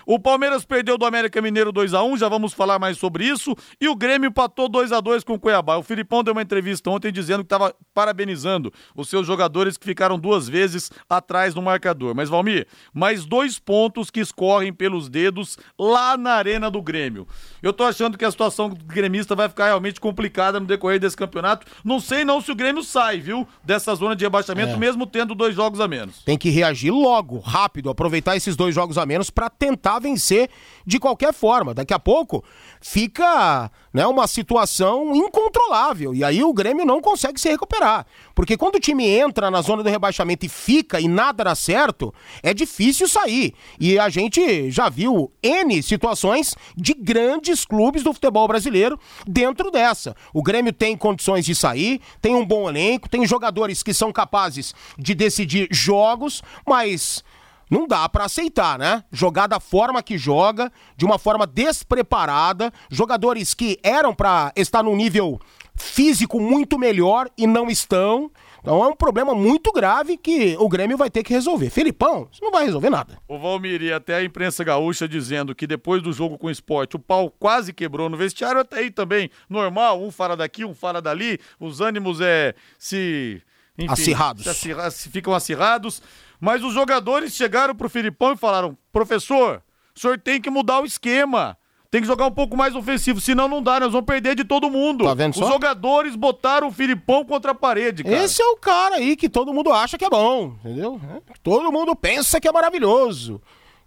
O Palmeiras perdeu do América Mineiro 2 a 1 já vamos falar mais sobre isso. E o Grêmio empatou 2 a 2 com o Cuiabá. O Filipão deu uma entrevista ontem dizendo que estava parabenizando os seus jogadores que ficaram duas vezes atrás no marcador. Mas, Valmir, mais dois pontos que escorrem pelos dedos lá na Arena do Grêmio. Eu tô achando que a situação gremista vai ficar realmente complicada no decorrer desse campeonato. Não sei não se o Grêmio sai, viu? Dessa zona de rebaixamento, é. mesmo tendo dois jogos a menos. Tem que reagir logo, rápido, aproveitar esses dois jogos a menos para tentar vencer de qualquer forma. Daqui a pouco fica né, uma situação incontrolável e aí o Grêmio não consegue se recuperar. Porque quando o time entra na zona do rebaixamento e fica e nada dá certo, é difícil sair. E a gente já viu N situações de grandes clubes do futebol brasileiro dentro dessa. O Grêmio tem condições de sair, tem um bom elenco, tem jogadores que são capazes de decidir jogos, mas não dá para aceitar, né? Jogar da forma que joga, de uma forma despreparada, jogadores que eram para estar num nível físico muito melhor e não estão. Então é um problema muito grave que o Grêmio vai ter que resolver. Felipão, isso não vai resolver nada. O Valmir e até a imprensa gaúcha dizendo que depois do jogo com o esporte o pau quase quebrou no vestiário, até aí também normal, um fala daqui, um fala dali, os ânimos é se. Enfim, acirrados. Acirra, ficam acirrados. Mas os jogadores chegaram pro Filipão e falaram: professor, o senhor tem que mudar o esquema. Tem que jogar um pouco mais ofensivo, senão não dá, nós vamos perder de todo mundo. Tá vendo só? Os jogadores botaram o Filipão contra a parede, cara. Esse é o cara aí que todo mundo acha que é bom, entendeu? É. Todo mundo pensa que é maravilhoso.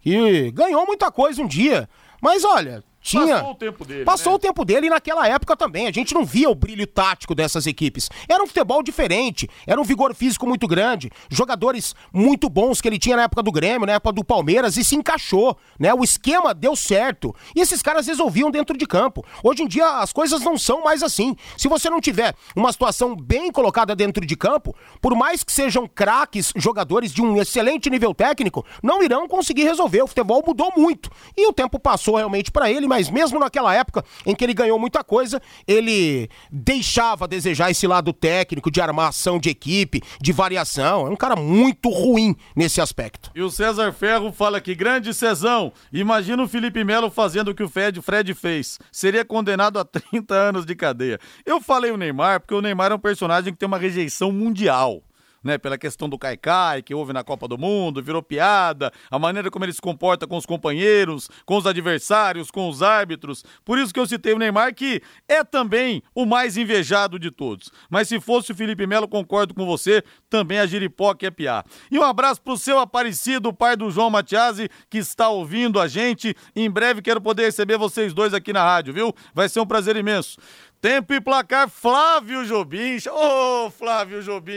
E ganhou muita coisa um dia. Mas olha, tinha. Passou o tempo dele. Passou né? o tempo dele e naquela época também. A gente não via o brilho tático dessas equipes. Era um futebol diferente, era um vigor físico muito grande, jogadores muito bons que ele tinha na época do Grêmio, na época do Palmeiras, e se encaixou, né? O esquema deu certo. E esses caras resolviam dentro de campo. Hoje em dia as coisas não são mais assim. Se você não tiver uma situação bem colocada dentro de campo, por mais que sejam craques, jogadores de um excelente nível técnico, não irão conseguir resolver. O futebol mudou muito. E o tempo passou realmente para ele, mas mesmo naquela época em que ele ganhou muita coisa, ele deixava a desejar esse lado técnico, de armação de equipe, de variação. É um cara muito ruim nesse aspecto. E o César Ferro fala que grande Cezão, imagina o Felipe Melo fazendo o que o Fred, Fred fez. Seria condenado a 30 anos de cadeia. Eu falei o Neymar porque o Neymar é um personagem que tem uma rejeição mundial né, pela questão do Caicai, que houve na Copa do Mundo, virou piada, a maneira como ele se comporta com os companheiros, com os adversários, com os árbitros. Por isso que eu citei o Neymar, que é também o mais invejado de todos. Mas se fosse o Felipe Melo, concordo com você, também a Giripoca é piar. E um abraço pro seu Aparecido, pai do João Matiasi, que está ouvindo a gente. Em breve quero poder receber vocês dois aqui na rádio, viu? Vai ser um prazer imenso. Tempo e placar Flávio Jobim. Ô, oh, Flávio Jobim!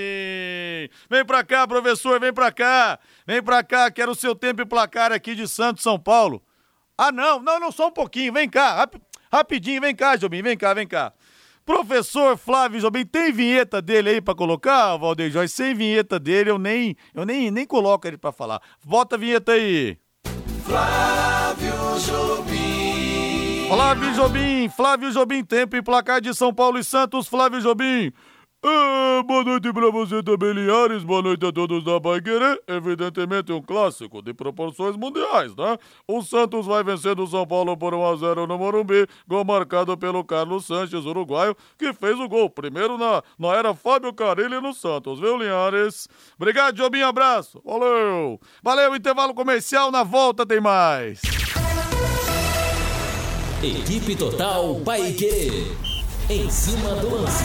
Vem pra cá, professor, vem pra cá. Vem pra cá, quero o seu tempo e placar aqui de Santos, São Paulo. Ah, não, não, não, só um pouquinho. Vem cá, rap, rapidinho, vem cá, Jobim, vem cá, vem cá. Professor Flávio Jobim, tem vinheta dele aí pra colocar, Valdeir Jorge? Sem vinheta dele, eu nem, eu nem, nem coloco ele pra falar. Bota a vinheta aí. Flávio Jobim. Flávio Jobim, Flávio Jobim, tempo e placar de São Paulo e Santos, Flávio Jobim. Ah, boa noite pra você também, Linhares. Boa noite a todos da Pai Querer. Evidentemente um clássico de proporções mundiais, né? O Santos vai vencendo o São Paulo por 1x0 no Morumbi. Gol marcado pelo Carlos Sanches, uruguaio, que fez o gol. Primeiro na, na era Fábio Carilli no Santos, viu, Linhares? Obrigado, Jobim. Abraço. Valeu. Valeu, intervalo comercial. Na volta tem mais. Equipe Total Paique. Em cima do lance.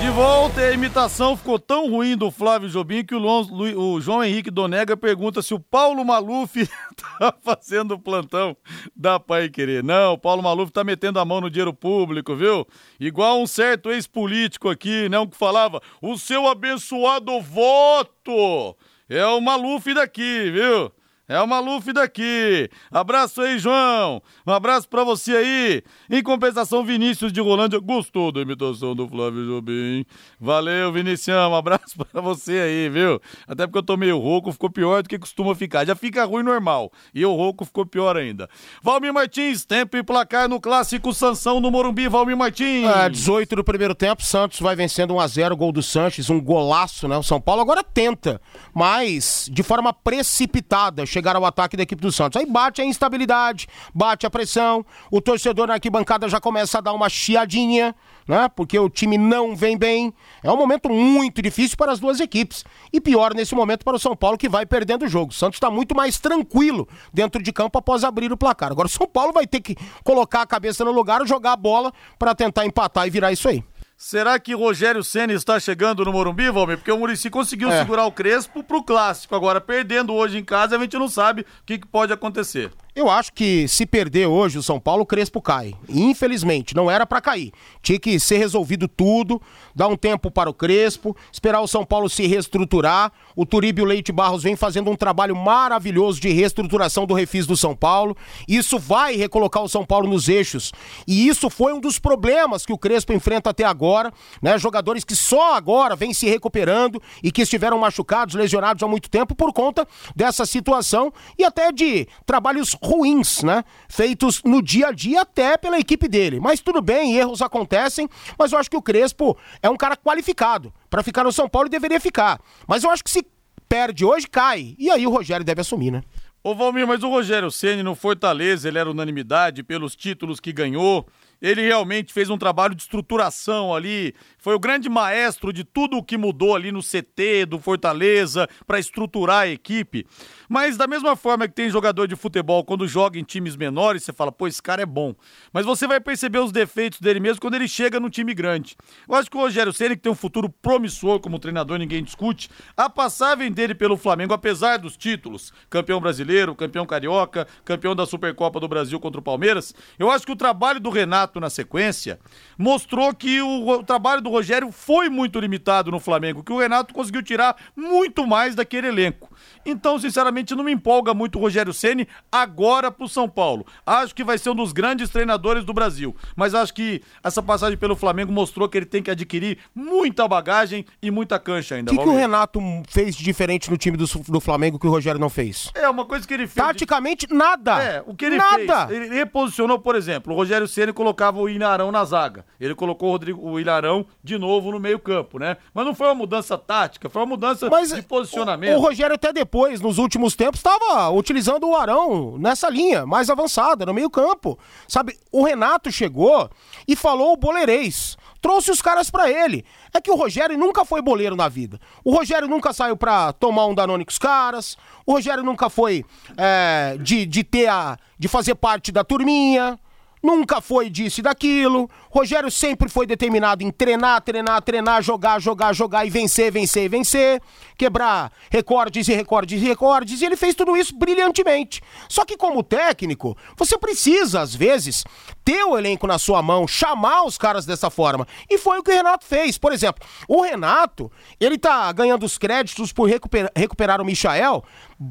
De volta, a imitação ficou tão ruim do Flávio Jobim que o, o João Henrique Donega pergunta se o Paulo Maluf tá fazendo plantão da Pai Querer. Não, o Paulo Maluf tá metendo a mão no dinheiro público, viu? Igual um certo ex-político aqui, né? Um que falava, o seu abençoado voto é o Maluf daqui, viu? É o Maluf daqui. Abraço aí, João. Um abraço pra você aí. Em compensação, Vinícius de Rolândia gostou da imitação do Flávio Jobim. Valeu, Vinicião. Um abraço pra você aí, viu? Até porque eu tô meio rouco, ficou pior do que costuma ficar. Já fica ruim normal. E o rouco ficou pior ainda. Valmir Martins, tempo e placar no clássico Sansão no Morumbi. Valmir Martins. É, 18 do primeiro tempo, Santos vai vencendo 1x0, gol do Sanches, um golaço, né? O São Paulo agora tenta, mas de forma precipitada chegar ao ataque da equipe do Santos. Aí bate a instabilidade, bate a pressão, o torcedor na arquibancada já começa a dar uma chiadinha, né? Porque o time não vem bem. É um momento muito difícil para as duas equipes. E pior nesse momento para o São Paulo que vai perdendo o jogo. O Santos está muito mais tranquilo dentro de campo após abrir o placar. Agora o São Paulo vai ter que colocar a cabeça no lugar, jogar a bola para tentar empatar e virar isso aí. Será que Rogério Senna está chegando no Morumbi, Valmir? Porque o Murici conseguiu É. segurar o Crespo pro clássico. Agora, perdendo hoje em casa, a gente não sabe o que, que pode acontecer. Eu acho que se perder hoje o São Paulo, o Crespo cai. Infelizmente, não era pra cair. Tinha que ser resolvido tudo, dar um tempo para o Crespo, esperar o São Paulo se reestruturar. O Turíbio Leite Barros vem fazendo um trabalho maravilhoso de reestruturação do refis do São Paulo. Isso vai recolocar o São Paulo nos eixos. E isso foi um dos problemas que o Crespo enfrenta até agora, né? Jogadores que só agora vêm se recuperando e que estiveram machucados, lesionados há muito tempo por conta dessa situação e até de trabalhos ruins, né? Feitos no dia a dia até pela equipe dele. Mas tudo bem, erros acontecem, mas eu acho que o Crespo é um cara qualificado para ficar no São Paulo e deveria ficar. Mas eu acho que se perde hoje, cai. E aí o Rogério deve assumir, né? Ô Valmir, mas o Rogério Ceni no Fortaleza, ele era unanimidade pelos títulos que ganhou. Ele realmente fez um trabalho de estruturação ali. Foi o grande maestro de tudo o que mudou ali no CT do Fortaleza para estruturar a equipe. Mas da mesma forma que tem jogador de futebol quando joga em times menores, você fala, pô, esse cara é bom. Mas você vai perceber os defeitos dele mesmo quando ele chega no time grande. Eu acho que o Rogério Ceni que tem um futuro promissor como treinador, ninguém discute. A passagem dele pelo Flamengo, apesar dos títulos, campeão brasileiro, campeão carioca, campeão da Supercopa do Brasil contra o Palmeiras, eu acho que o trabalho do Renato na sequência mostrou que o, o trabalho do Rogério foi muito limitado no Flamengo, que o Renato conseguiu tirar muito mais daquele elenco. Então, sinceramente, não me empolga muito o Rogério Ceni agora pro São Paulo. Acho que vai ser um dos grandes treinadores do Brasil, mas acho que essa passagem pelo Flamengo mostrou que ele tem que adquirir muita bagagem e muita cancha ainda. O que, que o. Renato fez de diferente no time do, do Flamengo que o Rogério não fez? É uma coisa que ele fez. de- Taticamente, nada. É, o que ele nada. fez, ele reposicionou, por exemplo, o Rogério Ceni colocava o Ilharão na zaga. Ele colocou o, Rodrigo, o Ilharão de novo no meio-campo, né? Mas não foi uma mudança tática, foi uma mudança Mas de posicionamento. O, o Rogério até depois, nos últimos tempos, estava utilizando o Arão nessa linha, mais avançada, no meio campo. Sabe, o Renato chegou e falou o boleirês. Trouxe os caras pra ele. É que o Rogério nunca foi boleiro na vida. O Rogério nunca saiu pra tomar um Danone com os caras. O Rogério nunca foi é, de, de ter a. de fazer parte da turminha. Nunca foi disso e daquilo. Rogério sempre foi determinado em treinar, treinar, treinar, jogar, jogar, jogar e vencer, vencer, vencer. Quebrar recordes e recordes e recordes. E ele fez tudo isso brilhantemente. Só que, como técnico, você precisa, às vezes, ter o elenco na sua mão, chamar os caras dessa forma. E foi o que o Renato fez. Por exemplo, o Renato, ele tá ganhando os créditos por recuperar, recuperar o Michael.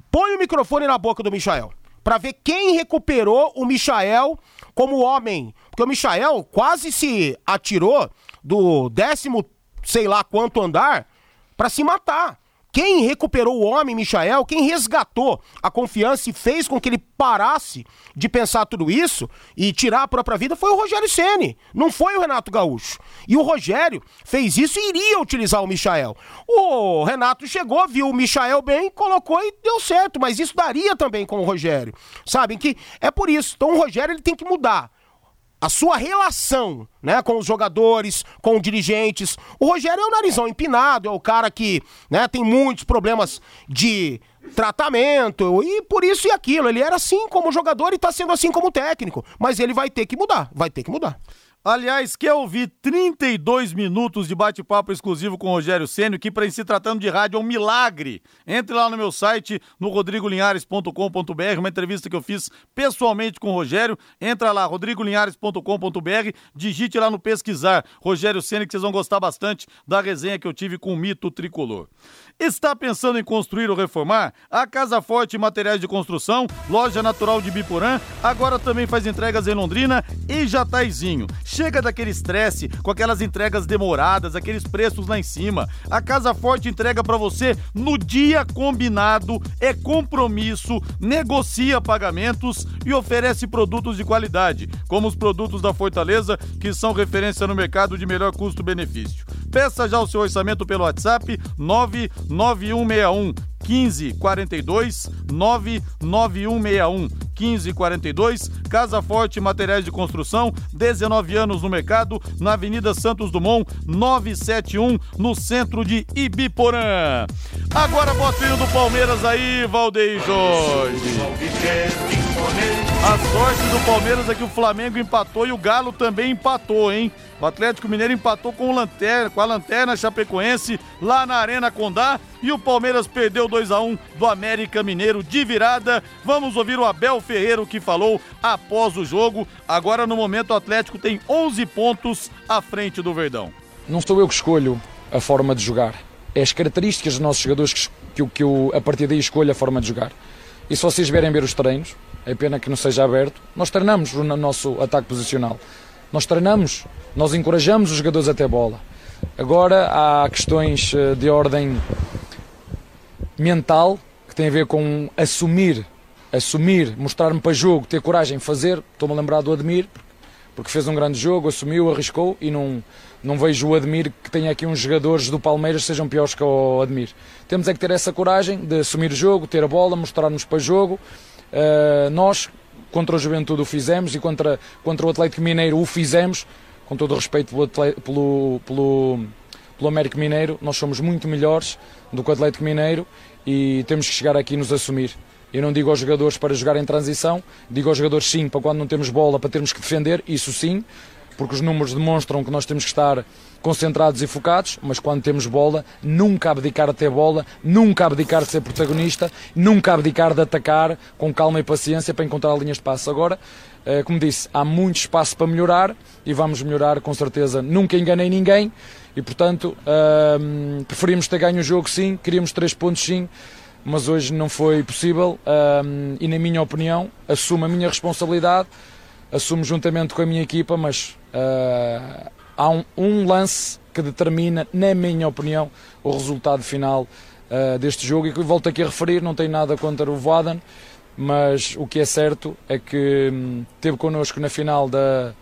Põe o microfone na boca do Michael. Pra ver quem recuperou o Michael como homem. Porque o Michael quase se atirou do décimo, sei lá quanto andar, pra se matar. Quem recuperou o homem, Michael, quem resgatou a confiança e fez com que ele parasse de pensar tudo isso e tirar a própria vida foi o Rogério Ceni, não foi o Renato Gaúcho. E o Rogério fez isso e iria utilizar o Michael. O Renato chegou, viu o Michael bem, colocou e deu certo, mas isso daria também com o Rogério. Sabem que é por isso. Então o Rogério ele tem que mudar a sua relação, né, com os jogadores, com os dirigentes. O Rogério é o narizão empinado, é o cara que, né, tem muitos problemas de tratamento e por isso e aquilo. Ele era assim como jogador e tá sendo assim como técnico, mas ele vai ter que mudar, vai ter que mudar. Aliás, quer ouvir 32 minutos de bate-papo exclusivo com o Rogério Ceni, que para se tratando de rádio é um milagre. Entre lá no meu site, no rodrigolinhares.com.br, uma entrevista que eu fiz pessoalmente com o Rogério. Entra lá, rodrigolinhares.com.br, digite lá no pesquisar Rogério Ceni, que vocês vão gostar bastante da resenha que eu tive com o Mito Tricolor. Está pensando em construir ou reformar? A Casa Forte Materiais de Construção, loja natural de Biporã, agora também faz entregas em Londrina e Jataizinho. Chega daquele estresse com aquelas entregas demoradas, aqueles preços lá em cima. A Casa Forte entrega para você no dia combinado, é compromisso, negocia pagamentos e oferece produtos de qualidade, como os produtos da Fortaleza, que são referência no mercado de melhor custo-benefício. Peça já o seu orçamento pelo WhatsApp 99161 1542 99161 1542 Casa Forte Materiais de Construção 19 anos no mercado na Avenida Santos Dumont 971 no centro de Ibiporã. Agora botinho do Palmeiras aí Valdeir Jorge a sorte do Palmeiras é que o Flamengo empatou e o Galo também empatou, hein? O Atlético Mineiro empatou com, o lanterna, com a Lanterna Chapecoense lá na Arena Condá e o Palmeiras perdeu 2 a 1 do América Mineiro de virada. Vamos ouvir o Abel Ferreira que falou após o jogo. Agora no momento o Atlético tem 11 pontos à frente do Verdão. Não sou eu que escolho a forma de jogar. É as características dos nossos jogadores que, que, que eu a partir daí escolho a forma de jogar. E se vocês verem ver os treinos, é pena que não seja aberto, nós treinamos o nosso ataque posicional. Nós treinamos, nós encorajamos os jogadores a ter bola. Agora há questões eh, de ordem mental que tem a ver com assumir, assumir, mostrar-me para jogo, ter coragem, fazer. Estou-me a lembrar do Admir, porque fez um grande jogo, assumiu, arriscou e não, não vejo o Admir que tenha aqui uns jogadores do Palmeiras sejam piores que o Admir. Temos é que ter essa coragem de assumir o jogo, ter a bola, mostrar-nos para jogo nós, contra o Juventude, o fizemos e contra, contra o Atlético Mineiro o fizemos, com todo o respeito pelo, pelo, pelo, pelo Américo Mineiro, nós somos muito melhores do que o Atlético Mineiro e temos que chegar aqui e nos assumir. Eu não digo aos jogadores para jogar em transição, digo aos jogadores sim, para quando não temos bola, para termos que defender, isso sim, porque os números demonstram que nós temos que estar concentrados e focados, mas quando temos bola, nunca abdicar de ter bola, nunca abdicar de ser protagonista, nunca abdicar de atacar com calma e paciência para encontrar linhas de passo. Agora, eh, como disse, há muito espaço para melhorar e vamos melhorar com certeza. Nunca enganei ninguém e, portanto, ehm, preferimos ter ganho o jogo sim, queríamos três pontos sim, mas hoje não foi possível ehm, e, na minha opinião, assumo a minha responsabilidade, assumo juntamente com a minha equipa, mas uh, há um, um, lance que determina, na minha opinião, o resultado final uh, deste jogo e que volto aqui a referir, não tenho nada contra o Voaden, mas o que é certo é que hum, teve connosco na final da,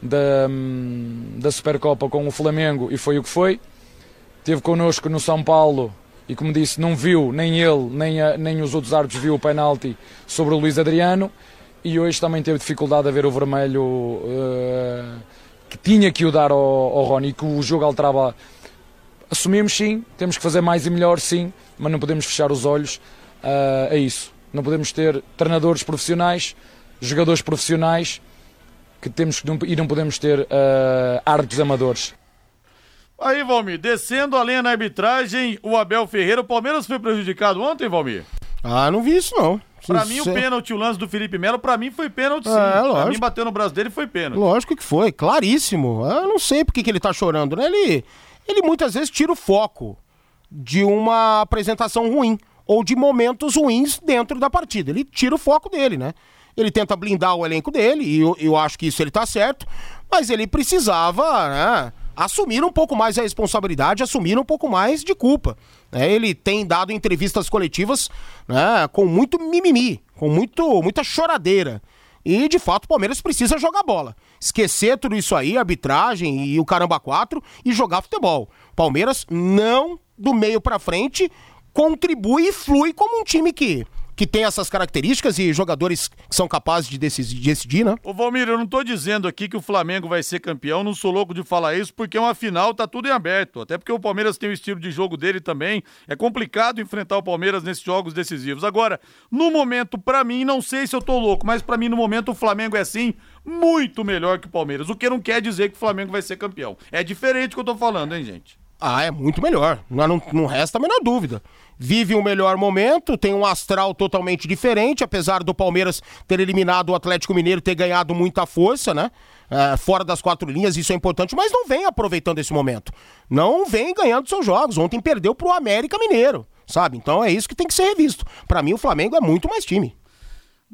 da, hum, da Supercopa com o Flamengo e foi o que foi. Teve connosco no São Paulo e, como disse, não viu, nem ele, nem, a, nem os outros árbitros viu o penalti sobre o Luís Adriano e hoje também teve dificuldade a ver o vermelho uh, que tinha que o dar ao, ao Rony e que o jogo alterava. Assumimos sim, temos que fazer mais e melhor sim, mas não podemos fechar os olhos uh, a isso. Não podemos ter treinadores profissionais, jogadores profissionais que temos e não podemos ter uh, árbitros amadores. Aí, Valmir, descendo a linha na arbitragem, o Abel Ferreira, o Palmeiras foi prejudicado ontem, Valmir? Ah, não vi isso não. Pra mim, o pênalti, o lance do Felipe Melo, pra mim foi pênalti sim. É, lógico. Pra mim, bateu no braço dele foi pênalti. Lógico que foi, claríssimo. Eu não sei por que ele tá chorando, né? Ele, ele muitas vezes tira o foco de uma apresentação ruim ou de momentos ruins dentro da partida. Ele tira o foco dele, né? Ele tenta blindar o elenco dele, e eu, eu acho que isso ele tá certo, mas ele precisava, né? Assumir um pouco mais a responsabilidade, assumir um pouco mais de culpa. É, ele tem dado entrevistas coletivas né, com muito mimimi, com muito, muita choradeira. E de fato o Palmeiras precisa jogar bola. Esquecer tudo isso aí, arbitragem e o caramba 4 e jogar futebol. Palmeiras não do meio para frente contribui e flui como um time que que tem essas características e jogadores que são capazes de decidir, de decidir né? Ô Valmir, eu não tô dizendo aqui que o Flamengo vai ser campeão, não sou louco de falar isso, porque uma final tá tudo em aberto. Até porque o Palmeiras tem o estilo de jogo dele também. É complicado enfrentar o Palmeiras nesses jogos decisivos. Agora, no momento, para mim, não sei se eu tô louco, mas para mim, no momento, o Flamengo é sim muito melhor que o Palmeiras. O que não quer dizer que o Flamengo vai ser campeão. É diferente do que eu tô falando, hein, gente? Ah, é muito melhor. Não, não, não resta a menor dúvida. Vive um melhor momento, tem um astral totalmente diferente, apesar do Palmeiras ter eliminado o Atlético Mineiro, ter ganhado muita força, né? É, fora das quatro linhas, isso é importante, mas não vem aproveitando esse momento. Não vem ganhando seus jogos. Ontem perdeu pro América Mineiro, sabe? Então é isso que tem que ser revisto. Para mim, o Flamengo é muito mais time.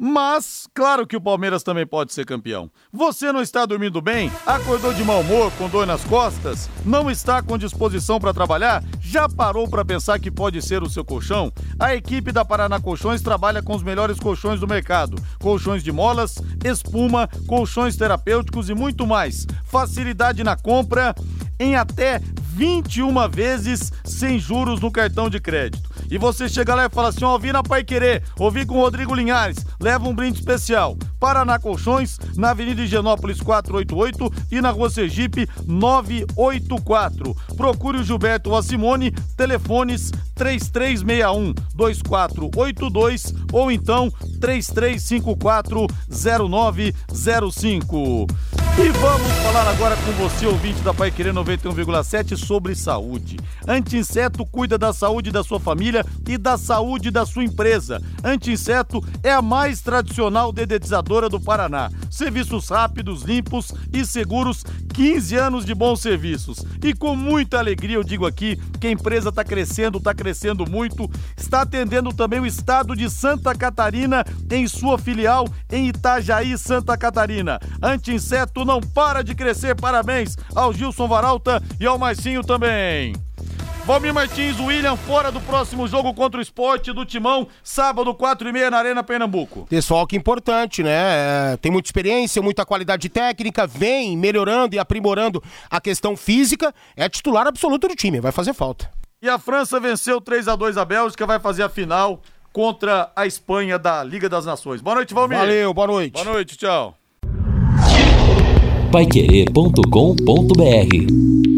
Mas, claro que o Palmeiras também pode ser campeão. Você não está dormindo bem? Acordou de mau humor, com dor nas costas? Não está com disposição para trabalhar? Já parou para pensar que pode ser o seu colchão? A equipe da Paraná Colchões trabalha com os melhores colchões do mercado: colchões de molas, espuma, colchões terapêuticos e muito mais. Facilidade na compra em até 21 vezes sem juros no cartão de crédito. E você chega lá e fala assim: ó, ouvi na Pai Querer, ouvi com o Rodrigo Linhares, leva um brinde especial. Paraná Colchões, na Avenida Higienópolis 488 e na Rua Sergipe 984. Procure o Gilberto Simone, telefones 3361 2482 ou então 3354 0905. E vamos falar agora com você, ouvinte da Pai Querer 91,7 sobre saúde. Anti-inseto cuida da saúde da sua família e da saúde da sua empresa. Anti-inseto é a mais tradicional dedetizadora do Paraná. Serviços rápidos, limpos e seguros, 15 anos de bons serviços. E com muita alegria eu digo aqui que a empresa está crescendo, está crescendo muito, está atendendo também o estado de Santa Catarina em sua filial em Itajaí, Santa Catarina. Anti-inseto não para de crescer. Parabéns ao Gilson Varalta e ao Marcinho também. Valmir Martins, William, fora do próximo jogo contra o esporte do Timão, sábado, 4 e meia na Arena Pernambuco. Pessoal que importante, né? É, tem muita experiência, muita qualidade técnica, vem melhorando e aprimorando a questão física, é titular absoluto do time, vai fazer falta. E a França venceu 3 a 2 a Bélgica, vai fazer a final contra a Espanha da Liga das Nações. Boa noite, Valmir. Valeu, boa noite. Boa noite, tchau. Paiquerê.com.br